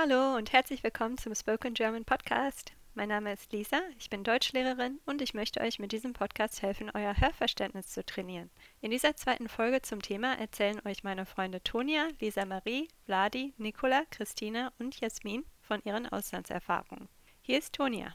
Hallo und herzlich willkommen zum Spoken German Podcast. Mein Name ist Lisa, ich bin Deutschlehrerin und ich möchte euch mit diesem Podcast helfen, euer Hörverständnis zu trainieren. In dieser zweiten Folge zum Thema erzählen euch meine Freunde Tonia, Lisa Marie, Vladi, Nicola, Christina und Jasmin von ihren Auslandserfahrungen. Hier ist Tonia.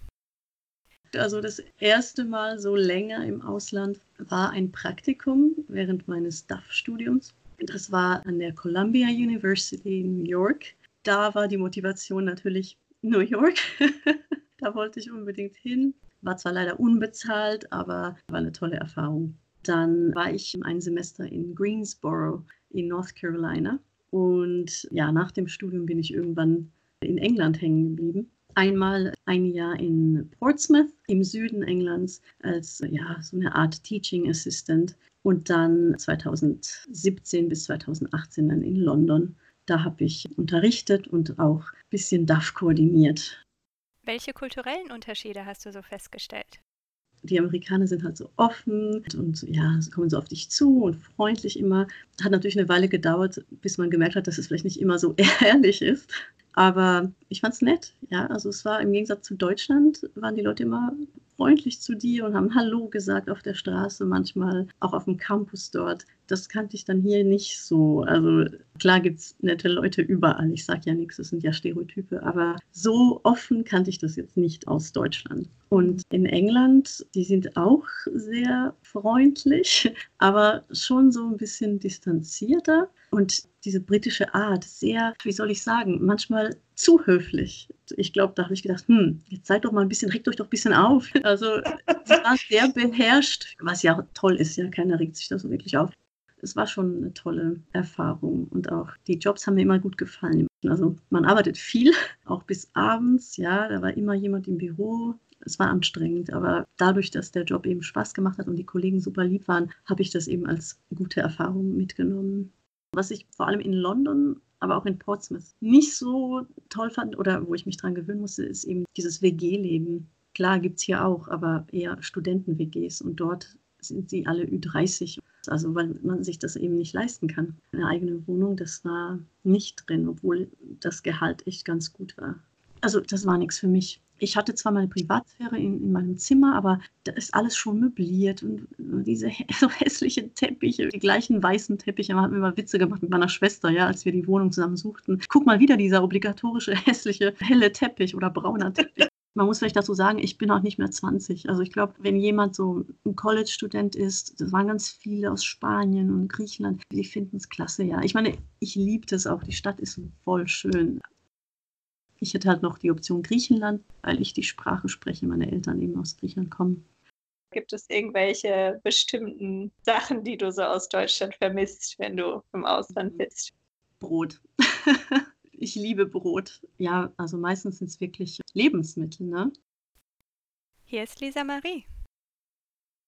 Also das erste Mal so länger im Ausland war ein Praktikum während meines DAF-Studiums. Das war an der Columbia University in New York. Da war die Motivation natürlich New York. da wollte ich unbedingt hin. War zwar leider unbezahlt, aber war eine tolle Erfahrung. Dann war ich ein Semester in Greensboro in North Carolina. Und ja, nach dem Studium bin ich irgendwann in England hängen geblieben. Einmal ein Jahr in Portsmouth im Süden Englands als ja, so eine Art Teaching Assistant und dann 2017 bis 2018 dann in London. Da habe ich unterrichtet und auch ein bisschen DAF koordiniert. Welche kulturellen Unterschiede hast du so festgestellt? Die Amerikaner sind halt so offen und ja, sie kommen so auf dich zu und freundlich immer. Hat natürlich eine Weile gedauert, bis man gemerkt hat, dass es vielleicht nicht immer so ehrlich ist. Aber ich fand es nett. Ja, also es war im Gegensatz zu Deutschland, waren die Leute immer freundlich zu dir und haben Hallo gesagt auf der Straße, manchmal auch auf dem Campus dort. Das kannte ich dann hier nicht so. Also klar gibt es nette Leute überall. Ich sage ja nichts, das sind ja Stereotype, aber so offen kannte ich das jetzt nicht aus Deutschland. Und in England, die sind auch sehr freundlich, aber schon so ein bisschen distanzierter. Und diese britische Art, sehr, wie soll ich sagen, manchmal zu höflich. Ich glaube, da habe ich gedacht, hm, jetzt seid doch mal ein bisschen, regt euch doch ein bisschen auf. Also, es war sehr beherrscht, was ja toll ist, ja, keiner regt sich da so wirklich auf. Es war schon eine tolle Erfahrung und auch die Jobs haben mir immer gut gefallen. Also, man arbeitet viel, auch bis abends, ja, da war immer jemand im Büro. Es war anstrengend, aber dadurch, dass der Job eben Spaß gemacht hat und die Kollegen super lieb waren, habe ich das eben als gute Erfahrung mitgenommen. Was ich vor allem in London, aber auch in Portsmouth nicht so toll fand oder wo ich mich dran gewöhnen musste, ist eben dieses WG-Leben. Klar gibt es hier auch, aber eher Studenten-WGs und dort sind sie alle Ü30. Also weil man sich das eben nicht leisten kann. Eine eigene Wohnung, das war nicht drin, obwohl das Gehalt echt ganz gut war. Also das war nichts für mich ich hatte zwar meine Privatsphäre in, in, meinem Zimmer, aber da ist alles schon möbliert und diese so hässlichen Teppiche, die gleichen weißen Teppiche. Man hat mir mal Witze gemacht mit meiner Schwester, ja, als wir die Wohnung zusammen suchten. Guck mal wieder dieser obligatorische hässliche helle Teppich oder brauner Teppich. Man muss vielleicht dazu sagen, ich bin auch nicht mehr 20. Also ich glaube, wenn jemand so ein College-Student ist, das waren ganz viele aus Spanien und Griechenland, die finden es klasse, ja. Ich meine, ich liebe das auch. Die Stadt ist voll schön. Ich hätte halt noch die Option Griechenland, weil ich die Sprache spreche, meine Eltern eben aus Griechenland kommen. Gibt es irgendwelche bestimmten Sachen, die du so aus Deutschland vermisst, wenn du im Ausland bist? Brot. ich liebe Brot. Ja, also meistens sind es wirklich Lebensmittel, ne? Hier ist Lisa Marie.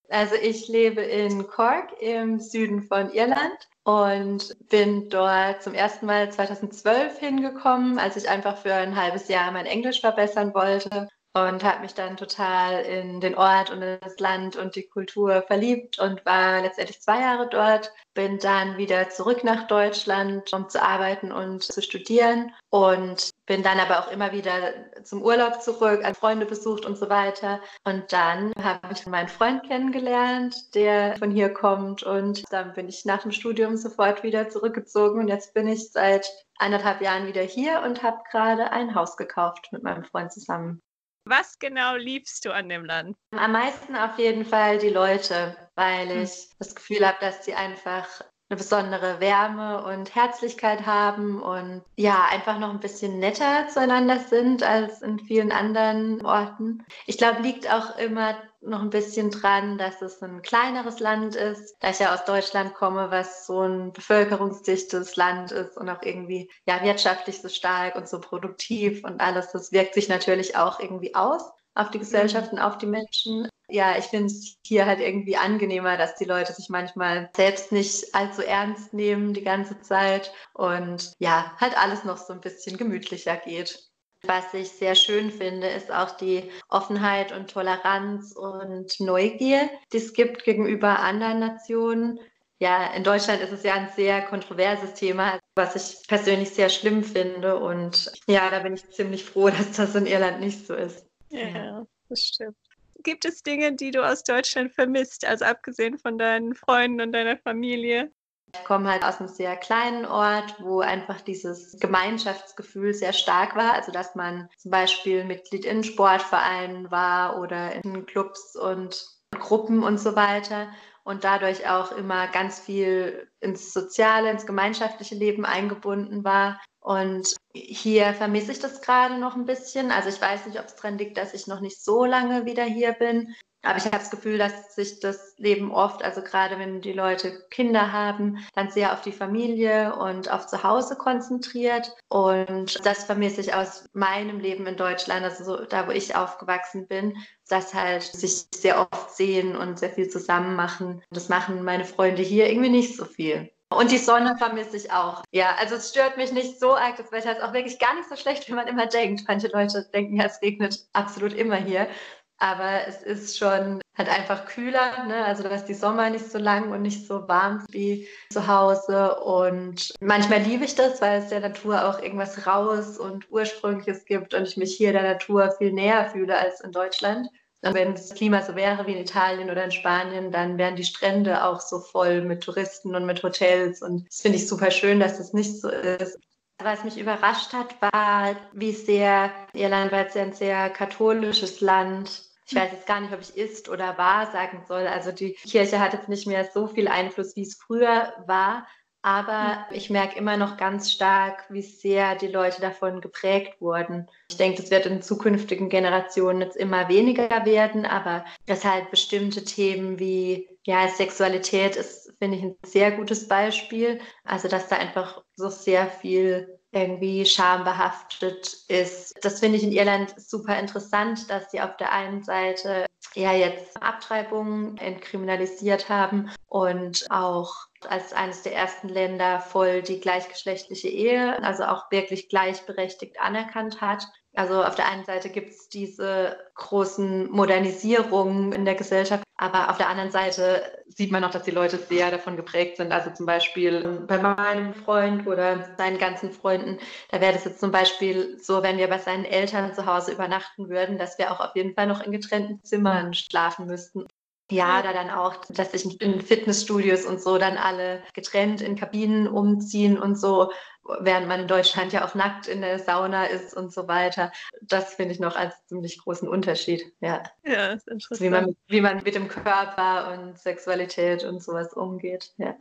Also ich lebe in Cork im Süden von Irland und bin dort zum ersten Mal 2012 hingekommen, als ich einfach für ein halbes Jahr mein Englisch verbessern wollte und habe mich dann total in den Ort und das Land und die Kultur verliebt und war letztendlich zwei Jahre dort. Bin dann wieder zurück nach Deutschland, um zu arbeiten und zu studieren und bin dann aber auch immer wieder zum Urlaub zurück, an Freunde besucht und so weiter. Und dann habe ich meinen Freund kennengelernt, der von hier kommt und dann bin ich nach dem Studium sofort wieder zurückgezogen und jetzt bin ich seit eineinhalb Jahren wieder hier und habe gerade ein Haus gekauft mit meinem Freund zusammen. Was genau liebst du an dem Land? Am meisten auf jeden Fall die Leute, weil hm. ich das Gefühl habe, dass sie einfach eine besondere Wärme und Herzlichkeit haben und ja, einfach noch ein bisschen netter zueinander sind als in vielen anderen Orten. Ich glaube, liegt auch immer noch ein bisschen dran, dass es ein kleineres Land ist, da ich ja aus Deutschland komme, was so ein bevölkerungsdichtes Land ist und auch irgendwie ja wirtschaftlich so stark und so produktiv und alles. Das wirkt sich natürlich auch irgendwie aus auf die Gesellschaft und auf die Menschen. Ja, ich finde es hier halt irgendwie angenehmer, dass die Leute sich manchmal selbst nicht allzu ernst nehmen die ganze Zeit und ja, halt alles noch so ein bisschen gemütlicher geht. Was ich sehr schön finde, ist auch die Offenheit und Toleranz und Neugier, die es gibt gegenüber anderen Nationen. Ja, in Deutschland ist es ja ein sehr kontroverses Thema, was ich persönlich sehr schlimm finde. Und ja, da bin ich ziemlich froh, dass das in Irland nicht so ist. Ja, ja. das stimmt. Gibt es Dinge, die du aus Deutschland vermisst, also abgesehen von deinen Freunden und deiner Familie? Ich komme halt aus einem sehr kleinen Ort, wo einfach dieses Gemeinschaftsgefühl sehr stark war. Also dass man zum Beispiel Mitglied in Sportvereinen war oder in Clubs und Gruppen und so weiter und dadurch auch immer ganz viel ins soziale, ins gemeinschaftliche Leben eingebunden war. Und hier vermisse ich das gerade noch ein bisschen. Also ich weiß nicht, ob es daran liegt, dass ich noch nicht so lange wieder hier bin. Aber ich habe das Gefühl, dass sich das Leben oft, also gerade wenn die Leute Kinder haben, dann sehr auf die Familie und auf Zuhause konzentriert. Und das vermisse ich aus meinem Leben in Deutschland, also so, da, wo ich aufgewachsen bin, dass halt sich sehr oft sehen und sehr viel zusammen machen. Das machen meine Freunde hier irgendwie nicht so viel. Und die Sonne vermisse ich auch. Ja, also es stört mich nicht so arg. Das Wetter ist auch wirklich gar nicht so schlecht, wie man immer denkt. Manche Leute denken ja, es regnet absolut immer hier. Aber es ist schon halt einfach kühler, ne? also dass die Sommer nicht so lang und nicht so warm wie zu Hause. Und manchmal liebe ich das, weil es der Natur auch irgendwas Raues und Ursprüngliches gibt und ich mich hier der Natur viel näher fühle als in Deutschland. Und wenn das Klima so wäre wie in Italien oder in Spanien, dann wären die Strände auch so voll mit Touristen und mit Hotels. Und das finde ich super schön, dass das nicht so ist. Was mich überrascht hat, war, wie sehr Irland war jetzt ein sehr katholisches Land. Ich weiß jetzt gar nicht, ob ich ist oder war sagen soll. Also die Kirche hat jetzt nicht mehr so viel Einfluss, wie es früher war. Aber ich merke immer noch ganz stark, wie sehr die Leute davon geprägt wurden. Ich denke, das wird in zukünftigen Generationen jetzt immer weniger werden, aber dass halt bestimmte Themen wie ja, Sexualität ist, finde ich, ein sehr gutes Beispiel. Also, dass da einfach so sehr viel irgendwie schambehaftet ist. Das finde ich in Irland super interessant, dass sie auf der einen Seite ja jetzt Abtreibungen entkriminalisiert haben und auch als eines der ersten Länder voll die gleichgeschlechtliche Ehe, also auch wirklich gleichberechtigt anerkannt hat. Also auf der einen Seite gibt es diese großen Modernisierungen in der Gesellschaft, aber auf der anderen Seite sieht man auch, dass die Leute sehr davon geprägt sind. Also zum Beispiel bei meinem Freund oder seinen ganzen Freunden, da wäre das jetzt zum Beispiel so, wenn wir bei seinen Eltern zu Hause übernachten würden, dass wir auch auf jeden Fall noch in getrennten Zimmern schlafen müssten. Ja, da dann auch, dass sich in Fitnessstudios und so dann alle getrennt in Kabinen umziehen und so, während man in Deutschland ja auch nackt in der Sauna ist und so weiter. Das finde ich noch als ziemlich großen Unterschied. Ja, ja ist interessant. Wie man, wie man mit dem Körper und Sexualität und sowas umgeht. Ja.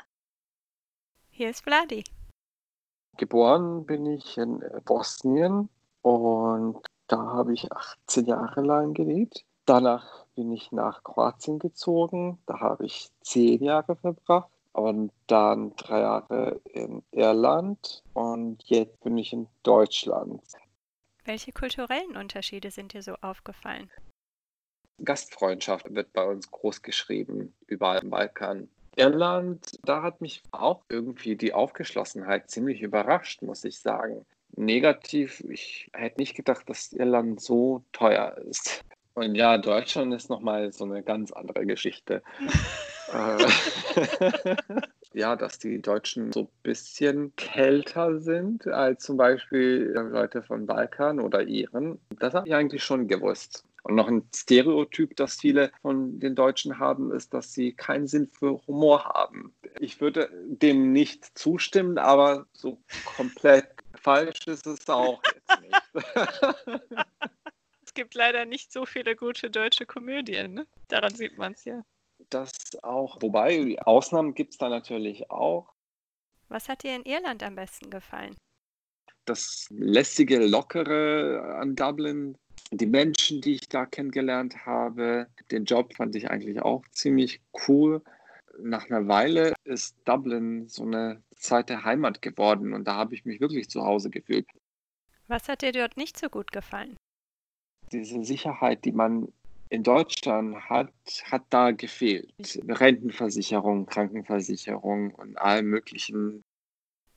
Hier ist Vladi. Geboren bin ich in Bosnien und da habe ich 18 Jahre lang gelebt. Danach bin ich nach Kroatien gezogen. Da habe ich zehn Jahre verbracht und dann drei Jahre in Irland und jetzt bin ich in Deutschland. Welche kulturellen Unterschiede sind dir so aufgefallen? Gastfreundschaft wird bei uns groß geschrieben, überall im Balkan. Irland, da hat mich auch irgendwie die Aufgeschlossenheit ziemlich überrascht, muss ich sagen. Negativ, ich hätte nicht gedacht, dass Irland so teuer ist. Und ja, Deutschland ist nochmal so eine ganz andere Geschichte. Äh, ja, dass die Deutschen so ein bisschen kälter sind als zum Beispiel Leute von Balkan oder Iren. Das habe ich eigentlich schon gewusst. Und noch ein Stereotyp, das viele von den Deutschen haben, ist, dass sie keinen Sinn für Humor haben. Ich würde dem nicht zustimmen, aber so komplett falsch ist es auch jetzt nicht. gibt leider nicht so viele gute deutsche Komödien. Ne? Daran sieht man es ja. Das auch. Wobei, Ausnahmen gibt es da natürlich auch. Was hat dir in Irland am besten gefallen? Das lässige, lockere an Dublin, die Menschen, die ich da kennengelernt habe, den Job fand ich eigentlich auch ziemlich cool. Nach einer Weile ist Dublin so eine zweite Heimat geworden und da habe ich mich wirklich zu Hause gefühlt. Was hat dir dort nicht so gut gefallen? Diese Sicherheit, die man in Deutschland hat, hat da gefehlt. Rentenversicherung, Krankenversicherung und allem Möglichen.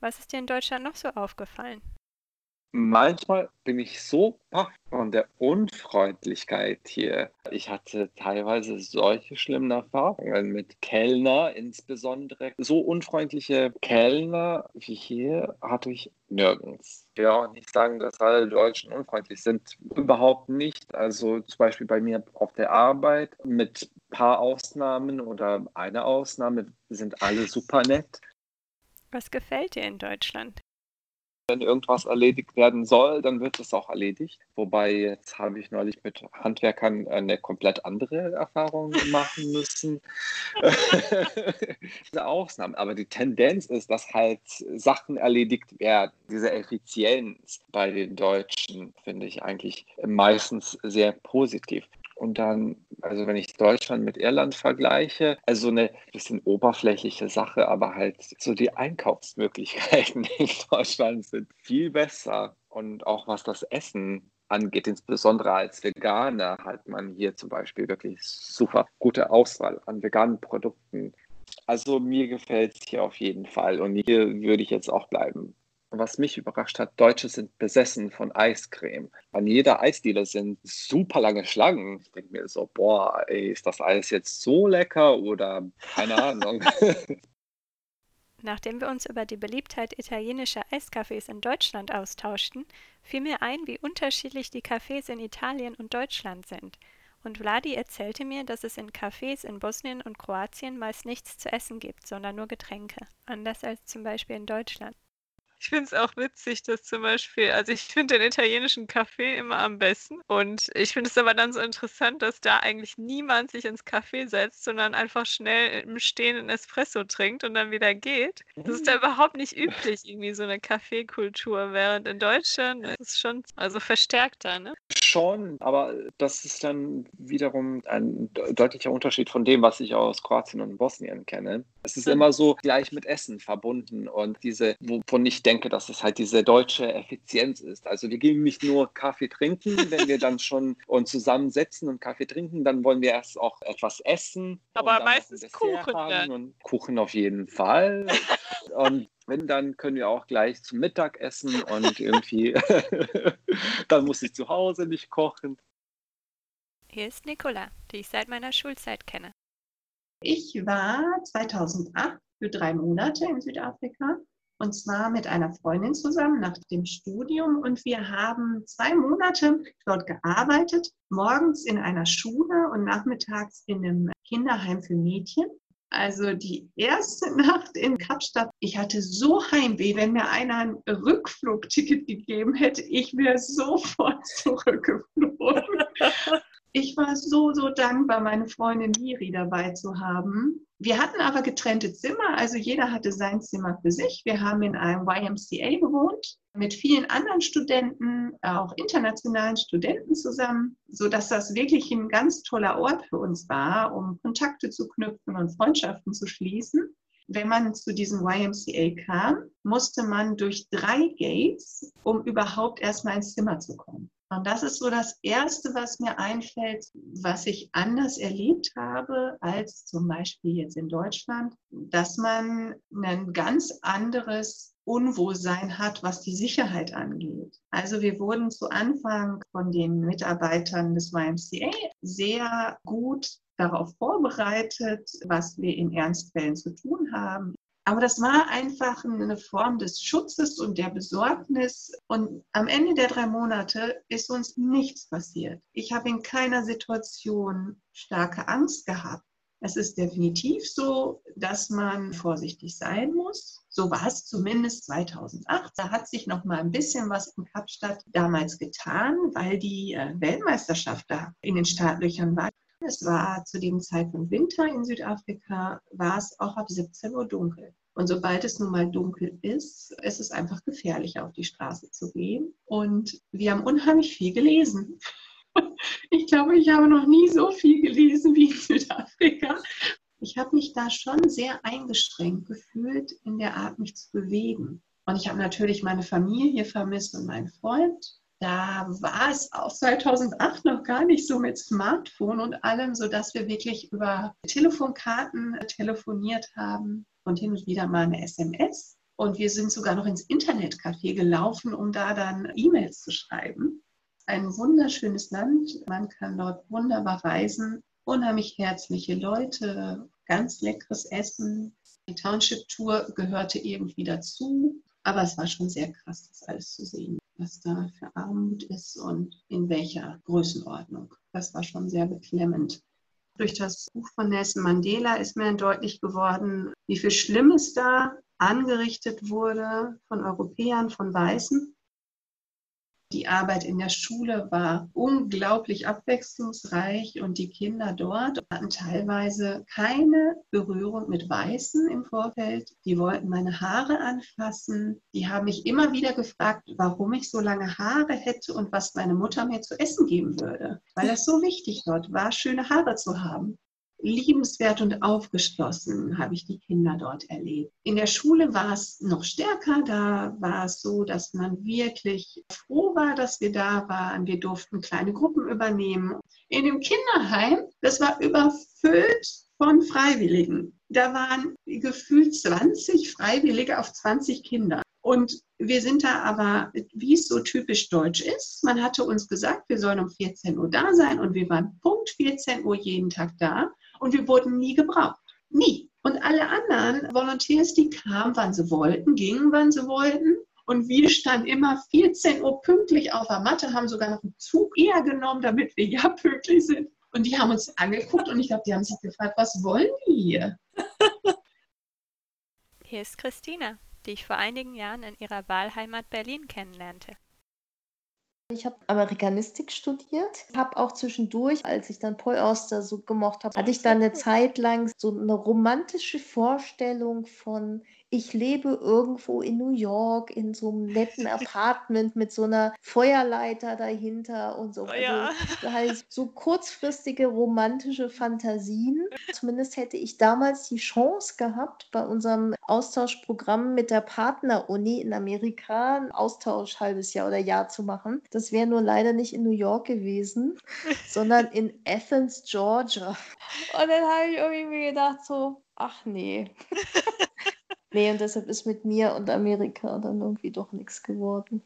Was ist dir in Deutschland noch so aufgefallen? Manchmal bin ich so baff von der Unfreundlichkeit hier. Ich hatte teilweise solche schlimmen Erfahrungen mit Kellner, insbesondere. So unfreundliche Kellner wie hier hatte ich nirgends. Ich will auch nicht sagen, dass alle Deutschen unfreundlich sind. Überhaupt nicht. Also zum Beispiel bei mir auf der Arbeit mit paar Ausnahmen oder einer Ausnahme sind alle super nett. Was gefällt dir in Deutschland? Wenn irgendwas erledigt werden soll, dann wird es auch erledigt. Wobei jetzt habe ich neulich mit Handwerkern eine komplett andere Erfahrung machen müssen. Ausnahmen. Aber die Tendenz ist, dass halt Sachen erledigt werden. Diese Effizienz bei den Deutschen finde ich eigentlich meistens sehr positiv. Und dann, also wenn ich Deutschland mit Irland vergleiche, also eine bisschen oberflächliche Sache, aber halt so die Einkaufsmöglichkeiten in Deutschland sind viel besser. Und auch was das Essen angeht, insbesondere als Veganer, hat man hier zum Beispiel wirklich super gute Auswahl an veganen Produkten. Also mir gefällt es hier auf jeden Fall und hier würde ich jetzt auch bleiben was mich überrascht hat, Deutsche sind besessen von Eiscreme. An jeder Eisdiele sind super lange Schlangen. Ich denke mir so, boah, ey, ist das Eis jetzt so lecker oder keine Ahnung. Nachdem wir uns über die Beliebtheit italienischer Eiscafés in Deutschland austauschten, fiel mir ein, wie unterschiedlich die Cafés in Italien und Deutschland sind. Und Vladi erzählte mir, dass es in Cafés in Bosnien und Kroatien meist nichts zu essen gibt, sondern nur Getränke, anders als zum Beispiel in Deutschland. Ich finde es auch witzig, dass zum Beispiel, also ich finde den italienischen Kaffee immer am besten. Und ich finde es aber dann so interessant, dass da eigentlich niemand sich ins Café setzt, sondern einfach schnell im Stehen einen Espresso trinkt und dann wieder geht. Das ist da mhm. überhaupt nicht üblich, irgendwie so eine Kaffeekultur. Während in Deutschland ist es schon also verstärkter, ne? Schon, aber das ist dann wiederum ein deutlicher Unterschied von dem, was ich aus Kroatien und Bosnien kenne. Es ist immer so gleich mit Essen verbunden und diese, wovon ich denke, dass es halt diese deutsche Effizienz ist. Also wir gehen nicht nur Kaffee trinken, wenn wir dann schon uns zusammensetzen und Kaffee trinken, dann wollen wir erst auch etwas essen. Aber meistens Kuchen. Haben und Kuchen auf jeden Fall. und wenn, dann können wir auch gleich zum Mittag essen und irgendwie, dann muss ich zu Hause nicht kochen. Hier ist Nicola, die ich seit meiner Schulzeit kenne. Ich war 2008 für drei Monate in Südafrika und zwar mit einer Freundin zusammen nach dem Studium und wir haben zwei Monate dort gearbeitet, morgens in einer Schule und nachmittags in einem Kinderheim für Mädchen. Also die erste Nacht in Kapstadt, ich hatte so Heimweh, wenn mir einer ein Rückflugticket gegeben hätte, ich wäre sofort zurückgeflogen. Ich war so, so dankbar, meine Freundin Miri dabei zu haben. Wir hatten aber getrennte Zimmer, also jeder hatte sein Zimmer für sich. Wir haben in einem YMCA gewohnt mit vielen anderen Studenten, auch internationalen Studenten zusammen, sodass das wirklich ein ganz toller Ort für uns war, um Kontakte zu knüpfen und Freundschaften zu schließen. Wenn man zu diesem YMCA kam, musste man durch drei Gates, um überhaupt erstmal ins Zimmer zu kommen. Und das ist so das Erste, was mir einfällt, was ich anders erlebt habe als zum Beispiel jetzt in Deutschland, dass man ein ganz anderes Unwohlsein hat, was die Sicherheit angeht. Also wir wurden zu Anfang von den Mitarbeitern des YMCA sehr gut darauf vorbereitet, was wir in Ernstfällen zu tun haben. Aber das war einfach eine Form des Schutzes und der Besorgnis. Und am Ende der drei Monate ist uns nichts passiert. Ich habe in keiner Situation starke Angst gehabt. Es ist definitiv so, dass man vorsichtig sein muss. So war es zumindest 2008. Da hat sich noch mal ein bisschen was in Kapstadt damals getan, weil die äh, Weltmeisterschaft da in den Startlöchern war. Es war zu dem Zeitpunkt Winter in Südafrika, war es auch ab 17 Uhr dunkel. Und sobald es nun mal dunkel ist, ist es einfach gefährlich, auf die Straße zu gehen. Und wir haben unheimlich viel gelesen. Ich glaube, ich habe noch nie so viel gelesen wie in Südafrika. Ich habe mich da schon sehr eingeschränkt gefühlt in der Art, mich zu bewegen. Und ich habe natürlich meine Familie vermisst und meinen Freund. Da war es auch 2008 noch gar nicht so mit Smartphone und allem, sodass wir wirklich über Telefonkarten telefoniert haben und hin und wieder mal eine SMS. Und wir sind sogar noch ins Internetcafé gelaufen, um da dann E-Mails zu schreiben. Ein wunderschönes Land. Man kann dort wunderbar reisen. Unheimlich herzliche Leute, ganz leckeres Essen. Die Township Tour gehörte irgendwie dazu. Aber es war schon sehr krass, das alles zu sehen, was da für Armut ist und in welcher Größenordnung. Das war schon sehr beklemmend. Durch das Buch von Nelson Mandela ist mir deutlich geworden, wie viel Schlimmes da angerichtet wurde von Europäern, von Weißen die Arbeit in der Schule war unglaublich abwechslungsreich und die Kinder dort hatten teilweise keine Berührung mit Weißen im Vorfeld. Die wollten meine Haare anfassen. Die haben mich immer wieder gefragt, warum ich so lange Haare hätte und was meine Mutter mir zu essen geben würde, weil das so wichtig dort war, schöne Haare zu haben liebenswert und aufgeschlossen habe ich die Kinder dort erlebt. In der Schule war es noch stärker. Da war es so, dass man wirklich froh war, dass wir da waren. Wir durften kleine Gruppen übernehmen. In dem Kinderheim, das war überfüllt von Freiwilligen. Da waren gefühlt 20 Freiwillige auf 20 Kinder. Und wir sind da aber, wie es so typisch deutsch ist, man hatte uns gesagt, wir sollen um 14 Uhr da sein und wir waren Punkt 14 Uhr jeden Tag da und wir wurden nie gebraucht. Nie. Und alle anderen Volunteers, die kamen, wann sie wollten, gingen, wann sie wollten. Und wir standen immer 14 Uhr pünktlich auf der Matte, haben sogar noch einen Zug eher genommen, damit wir ja pünktlich sind. Und die haben uns angeguckt und ich glaube, die haben sich gefragt, was wollen die hier? Hier ist Christina, die ich vor einigen Jahren in ihrer Wahlheimat Berlin kennenlernte. Ich habe Amerikanistik studiert, habe auch zwischendurch, als ich dann Paul Auster so gemocht habe, hatte ich dann eine Zeit lang so eine romantische Vorstellung von ich lebe irgendwo in New York in so einem netten Apartment mit so einer Feuerleiter dahinter und so. Oh ja. Also halt so kurzfristige romantische Fantasien. Zumindest hätte ich damals die Chance gehabt, bei unserem Austauschprogramm mit der Partneruni in Amerika einen Austausch halbes Jahr oder Jahr zu machen. Das wäre nur leider nicht in New York gewesen, sondern in Athens, Georgia. Und dann habe ich irgendwie gedacht so, ach nee. Nee, und deshalb ist mit mir und Amerika dann irgendwie doch nichts geworden.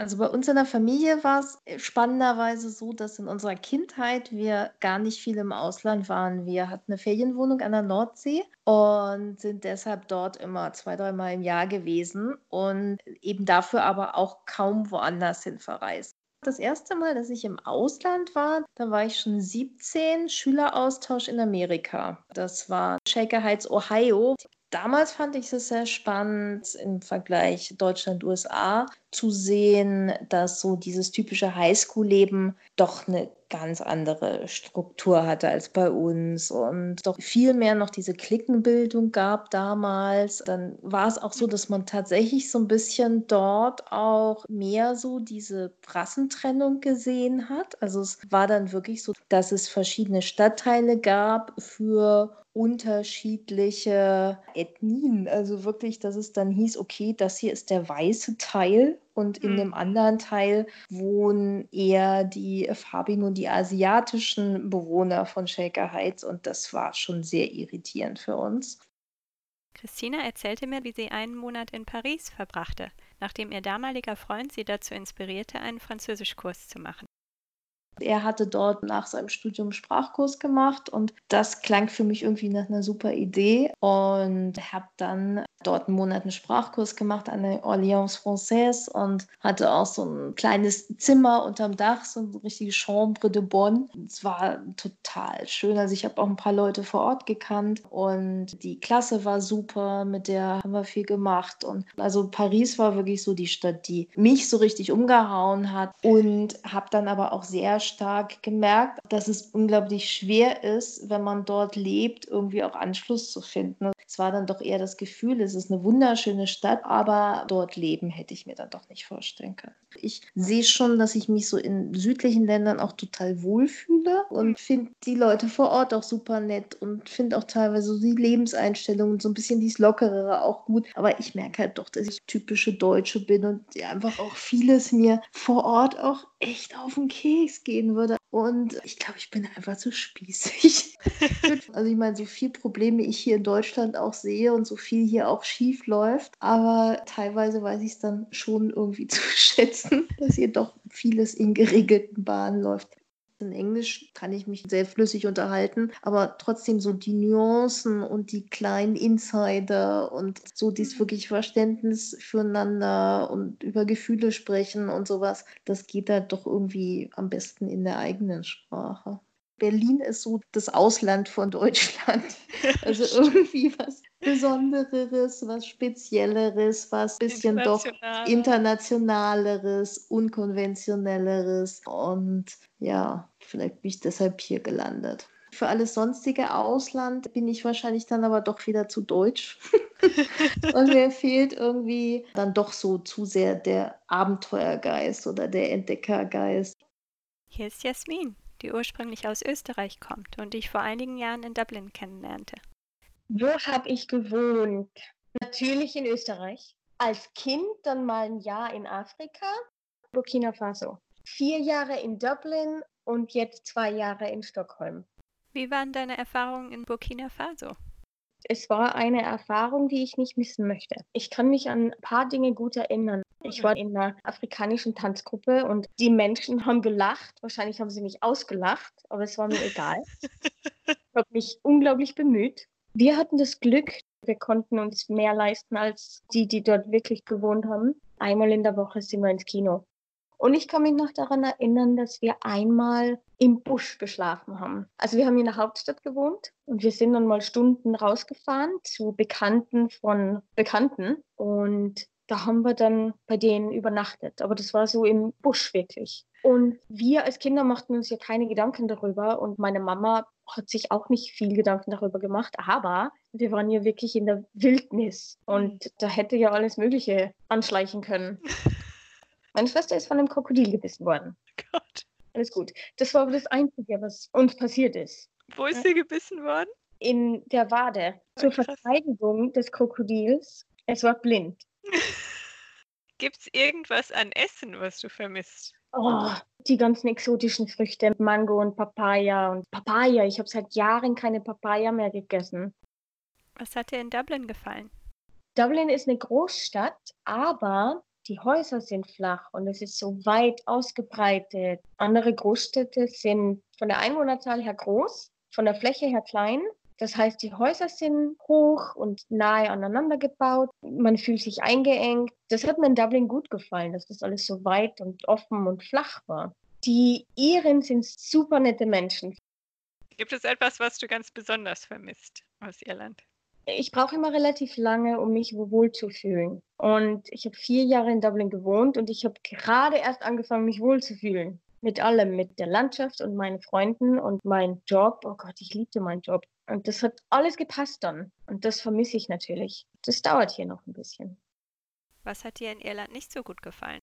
Also bei uns in der Familie war es spannenderweise so, dass in unserer Kindheit wir gar nicht viel im Ausland waren. Wir hatten eine Ferienwohnung an der Nordsee und sind deshalb dort immer zwei, dreimal im Jahr gewesen und eben dafür aber auch kaum woanders hin verreist. Das erste Mal, dass ich im Ausland war, da war ich schon 17, Schüleraustausch in Amerika. Das war Shaker Heights, Ohio. Damals fand ich es sehr spannend im Vergleich Deutschland-USA zu sehen, dass so dieses typische Highschool-Leben doch eine ganz andere Struktur hatte als bei uns und doch viel mehr noch diese Klickenbildung gab damals. Dann war es auch so, dass man tatsächlich so ein bisschen dort auch mehr so diese Rassentrennung gesehen hat. Also es war dann wirklich so, dass es verschiedene Stadtteile gab für unterschiedliche Ethnien. Also wirklich, dass es dann hieß, okay, das hier ist der weiße Teil und in mhm. dem anderen Teil wohnen eher die farbigen und die asiatischen Bewohner von Shaker Heights und das war schon sehr irritierend für uns. Christina erzählte mir, wie sie einen Monat in Paris verbrachte, nachdem ihr damaliger Freund sie dazu inspirierte, einen Französischkurs zu machen. Er hatte dort nach seinem Studium Sprachkurs gemacht und das klang für mich irgendwie nach einer super Idee und habe dann dort einen Monat einen Sprachkurs gemacht an der Orléans Française und hatte auch so ein kleines Zimmer unterm Dach, so eine richtige Chambre de Bonne. Es war total schön. Also ich habe auch ein paar Leute vor Ort gekannt und die Klasse war super, mit der haben wir viel gemacht. Und also Paris war wirklich so die Stadt, die mich so richtig umgehauen hat und habe dann aber auch sehr stark gemerkt, dass es unglaublich schwer ist, wenn man dort lebt, irgendwie auch Anschluss zu finden. Es war dann doch eher das Gefühl, es ist eine wunderschöne Stadt, aber dort leben hätte ich mir dann doch nicht vorstellen können. Ich sehe schon, dass ich mich so in südlichen Ländern auch total wohlfühle und finde die Leute vor Ort auch super nett und finde auch teilweise die Lebenseinstellungen, so ein bisschen dies Lockerere auch gut. Aber ich merke halt doch, dass ich typische Deutsche bin und einfach auch vieles mir vor Ort auch echt auf den Keks gehen würde. Und ich glaube, ich bin einfach zu spießig. also ich meine, so viel Probleme ich hier in Deutschland auch sehe und so viel hier auch auch schief läuft. Aber teilweise weiß ich es dann schon irgendwie zu schätzen, dass hier doch vieles in geregelten Bahnen läuft. In Englisch kann ich mich sehr flüssig unterhalten, aber trotzdem so die Nuancen und die kleinen Insider und so dieses mhm. wirklich Verständnis füreinander und über Gefühle sprechen und sowas, das geht da doch irgendwie am besten in der eigenen Sprache. Berlin ist so das Ausland von Deutschland. Also irgendwie was Besondereres, was Spezielleres, was bisschen doch internationaleres, unkonventionelleres. Und ja, vielleicht bin ich deshalb hier gelandet. Für alles sonstige Ausland bin ich wahrscheinlich dann aber doch wieder zu deutsch. Und mir fehlt irgendwie dann doch so zu sehr der Abenteuergeist oder der Entdeckergeist. Hier ist Jasmin die ursprünglich aus Österreich kommt und die ich vor einigen Jahren in Dublin kennenlernte. Wo habe ich gewohnt? Natürlich in Österreich. Als Kind dann mal ein Jahr in Afrika, Burkina Faso. Vier Jahre in Dublin und jetzt zwei Jahre in Stockholm. Wie waren deine Erfahrungen in Burkina Faso? Es war eine Erfahrung, die ich nicht missen möchte. Ich kann mich an ein paar Dinge gut erinnern. Ich war in einer afrikanischen Tanzgruppe und die Menschen haben gelacht. Wahrscheinlich haben sie mich ausgelacht, aber es war mir egal. Ich habe mich unglaublich bemüht. Wir hatten das Glück, wir konnten uns mehr leisten als die, die dort wirklich gewohnt haben. Einmal in der Woche sind wir ins Kino. Und ich kann mich noch daran erinnern, dass wir einmal im Busch geschlafen haben. Also wir haben in der Hauptstadt gewohnt und wir sind dann mal Stunden rausgefahren zu Bekannten von Bekannten und da haben wir dann bei denen übernachtet. Aber das war so im Busch wirklich. Und wir als Kinder machten uns ja keine Gedanken darüber und meine Mama hat sich auch nicht viel Gedanken darüber gemacht, aber wir waren ja wirklich in der Wildnis und da hätte ja alles Mögliche anschleichen können. Meine Schwester ist von einem Krokodil gebissen worden. Gott. Alles gut. Das war das Einzige, was uns passiert ist. Wo ist sie gebissen worden? In der Wade. Zur Verteidigung des Krokodils. Es war blind. Gibt es irgendwas an Essen, was du vermisst? Oh, die ganzen exotischen Früchte, Mango und Papaya und Papaya. Ich habe seit Jahren keine Papaya mehr gegessen. Was hat dir in Dublin gefallen? Dublin ist eine Großstadt, aber die Häuser sind flach und es ist so weit ausgebreitet. Andere Großstädte sind von der Einwohnerzahl her groß, von der Fläche her klein. Das heißt, die Häuser sind hoch und nahe aneinander gebaut. Man fühlt sich eingeengt. Das hat mir in Dublin gut gefallen, dass das alles so weit und offen und flach war. Die Iren sind super nette Menschen. Gibt es etwas, was du ganz besonders vermisst aus Irland? Ich brauche immer relativ lange, um mich wohl zu fühlen. Und ich habe vier Jahre in Dublin gewohnt und ich habe gerade erst angefangen, mich wohl zu fühlen. Mit allem, mit der Landschaft und meinen Freunden und meinem Job. Oh Gott, ich liebte meinen Job. Und das hat alles gepasst dann. Und das vermisse ich natürlich. Das dauert hier noch ein bisschen. Was hat dir in Irland nicht so gut gefallen?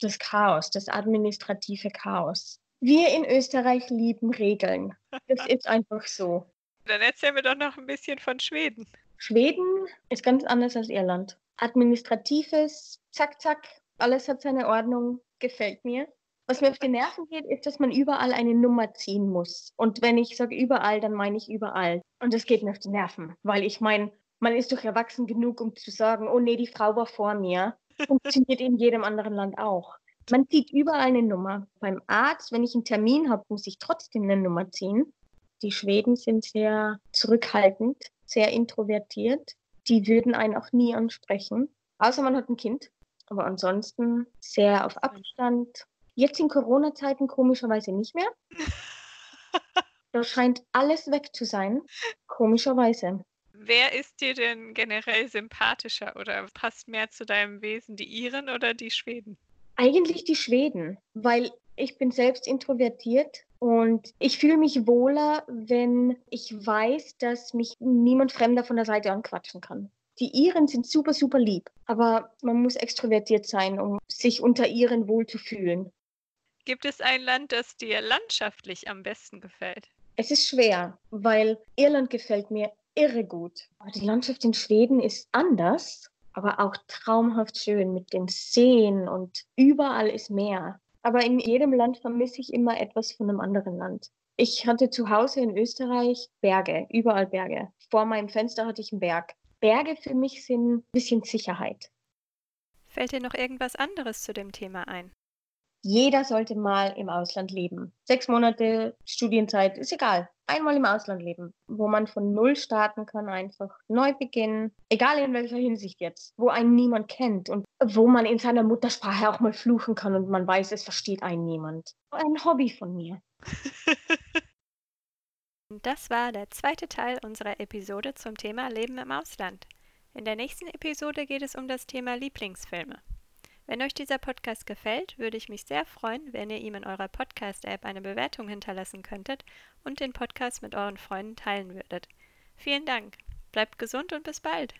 Das Chaos, das administrative Chaos. Wir in Österreich lieben Regeln. Das ist einfach so. Dann erzähl mir doch noch ein bisschen von Schweden. Schweden ist ganz anders als Irland. Administratives, zack, zack, alles hat seine Ordnung, gefällt mir. Was mir auf die Nerven geht, ist, dass man überall eine Nummer ziehen muss. Und wenn ich sage überall, dann meine ich überall. Und das geht mir auf die Nerven, weil ich meine, man ist doch erwachsen genug, um zu sagen, oh nee, die Frau war vor mir. Funktioniert in jedem anderen Land auch. Man zieht überall eine Nummer. Beim Arzt, wenn ich einen Termin habe, muss ich trotzdem eine Nummer ziehen. Die Schweden sind sehr zurückhaltend, sehr introvertiert. Die würden einen auch nie ansprechen, außer man hat ein Kind. Aber ansonsten sehr auf Abstand. Jetzt in Corona-Zeiten komischerweise nicht mehr. Da scheint alles weg zu sein, komischerweise. Wer ist dir denn generell sympathischer oder passt mehr zu deinem Wesen, die Iren oder die Schweden? Eigentlich die Schweden, weil ich bin selbst introvertiert und ich fühle mich wohler, wenn ich weiß, dass mich niemand Fremder von der Seite anquatschen kann. Die Iren sind super, super lieb, aber man muss extrovertiert sein, um sich unter Iren wohlzufühlen. Gibt es ein Land, das dir landschaftlich am besten gefällt? Es ist schwer, weil Irland gefällt mir irre gut. Die Landschaft in Schweden ist anders, aber auch traumhaft schön mit den Seen und überall ist Meer. Aber in jedem Land vermisse ich immer etwas von einem anderen Land. Ich hatte zu Hause in Österreich Berge, überall Berge. Vor meinem Fenster hatte ich einen Berg. Berge für mich sind ein bisschen Sicherheit. Fällt dir noch irgendwas anderes zu dem Thema ein? Jeder sollte mal im Ausland leben. Sechs Monate Studienzeit, ist egal. Einmal im Ausland leben, wo man von Null starten kann, einfach neu beginnen. Egal in welcher Hinsicht jetzt, wo einen niemand kennt und wo man in seiner Muttersprache auch mal fluchen kann und man weiß, es versteht einen niemand. Ein Hobby von mir. Das war der zweite Teil unserer Episode zum Thema Leben im Ausland. In der nächsten Episode geht es um das Thema Lieblingsfilme. Wenn euch dieser Podcast gefällt, würde ich mich sehr freuen, wenn ihr ihm in eurer Podcast-App eine Bewertung hinterlassen könntet und den Podcast mit euren Freunden teilen würdet. Vielen Dank. Bleibt gesund und bis bald.